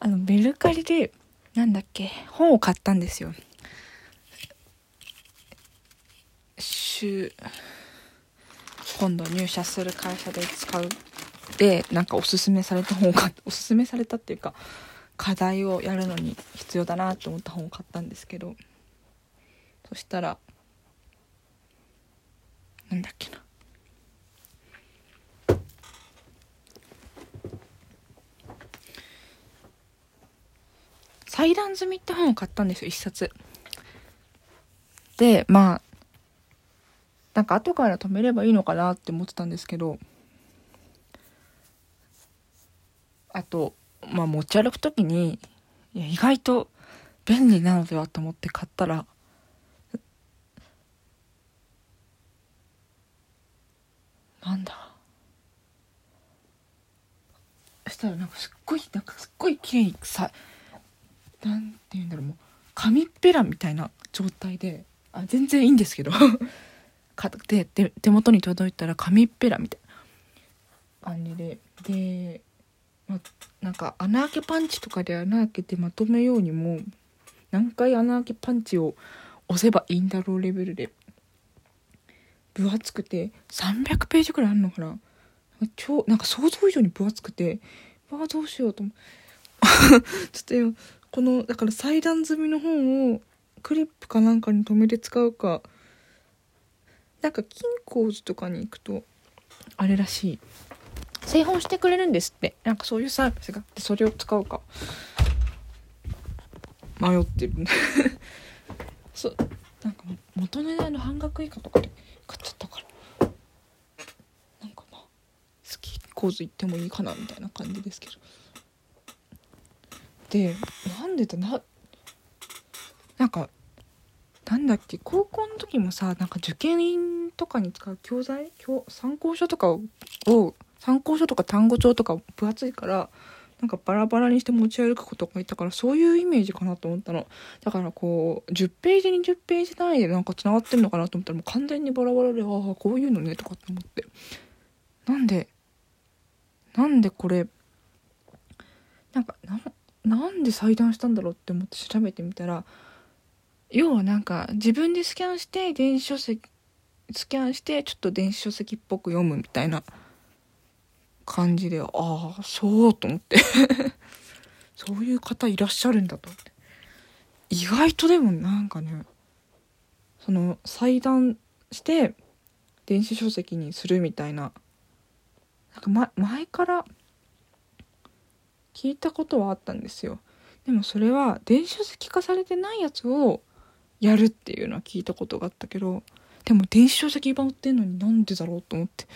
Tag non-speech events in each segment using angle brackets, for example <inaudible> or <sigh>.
あのメルカリでなんだっけ本を買ったんですよ。週今度入社する会社で使う。でなんかおすすめされた本を買っおすすめされたっていうか課題をやるのに必要だなと思った本を買ったんですけど。そしたらなんだっけな。裁断済みって本を買ったんですよ一冊。でまあなんか後から止めればいいのかなって思ってたんですけどあとまあ持ち歩く時にいや意外と便利なのではと思って買ったらなんだ。そしたらなんかすっごいなんかすっごい綺麗にさなんて言うんだろうもう紙っぺらみたいな状態であ全然いいんですけど <laughs> かで手手元に届いたら紙っぺらみたいな感じでで、ま、なんか穴開けパンチとかで穴開けてまとめようにも何回穴開けパンチを押せばいいんだろうレベルで分厚くて300ページくらいあるのかな。超なんか想像以上に分厚くてわあどうしようと思 <laughs> ちょっと今このだから裁断済みの本をクリップかなんかに留めて使うか。なんか金庫寺とかに行くとあれらしい。製本してくれるんですって。なんかそういうサービスがあってそれを使うか。迷ってる。<laughs> そう。なんか元値段の半額以下とかで買っちゃったから。なんかまあ好き構図行ってもいいかなみたいな感じですけどでなんでだななんかなんだっけ高校の時もさなんか受験とかに使う教材教参考書とかを参考書とか単語帳とか分厚いからなんかバラバラにして持ち歩くことがいたからそういうイメージかなと思ったの。だからこう10ページ20ページ単位でなんかつながってるのかなと思ったらもう完全にバラバラでああこういうのねとかって思って。なんでなんでこれなんかななんで裁断したんだろうって思って調べてみたら要はなんか自分でスキャンして電子書籍スキャンしてちょっと電子書籍っぽく読むみたいな感じでああそうと思って。<laughs> そういう方いらっしゃるんだと思って。意外とでもなんかねその裁断して電子書籍にするみたいな。なんか、ま、前から聞いたことはあったんですよ。でもそれは電子書籍化されてないやつをやるっていうのは聞いたことがあったけどでも電子書籍版売ってんのになんでだろうと思って。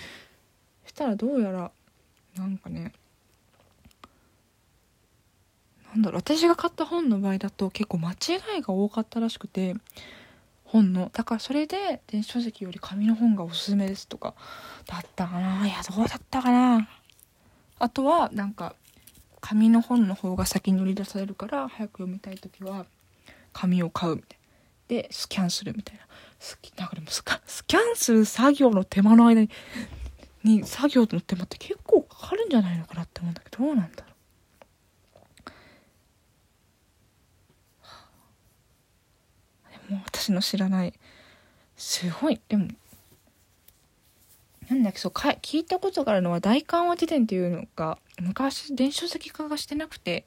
そしたらどうやらなんかねなんだろう私が買った本の場合だと結構間違いが多かったらしくて本の。だからそれで電子書籍より紙の本がおすすめですとかだったかな。いやどうだったかな。あとはなんか紙の本の方が先に売り出されるから早く読みたい時は紙を買うみたいでスキャンするみたいな。スなんかでもススキャンする作業の手間の間にに作業の手間って結構かかるんじゃないのかなって思うんだけどどうなんだろう。でも私の知らないすごいでもなんだっけそうか聞いたことがあるのは大緩和辞典っていうのが昔電子書籍化がしてなくて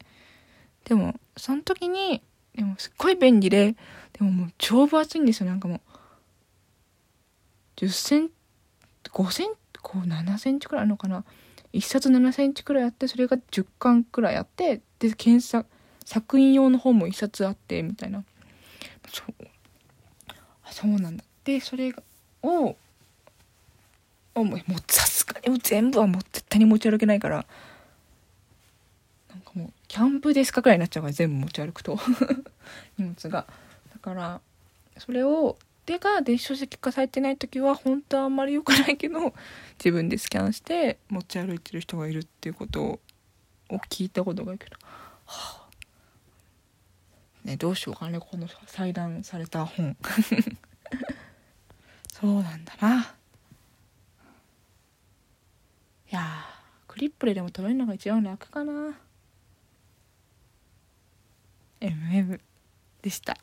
でもその時にでもすっごい便利ででももう超分厚いんですよ。なんかもう10セン5センこう7センチくらいあるのかな。1冊7センチくらいあってそれが10巻くらいあってで検索作品用の本も1冊あってみたいな。そう。そうなんだ。でそれをもうさすがに全部はもう絶対に持ち歩けないから。なんかもうキャンプですかくらいになっちゃうから全部持ち歩くと。<laughs> 荷物が。だからそれをでが電子書籍化されてない時は本当はあんまり良くないけど自分でスキャンして持ち歩いてる人がいるっていうことを聞いたことがあるけど、はあ、ねどうしようかねこの裁断された本。<laughs> そうなんだな。いやクリップででも取れるのが一番楽かな。MM でした。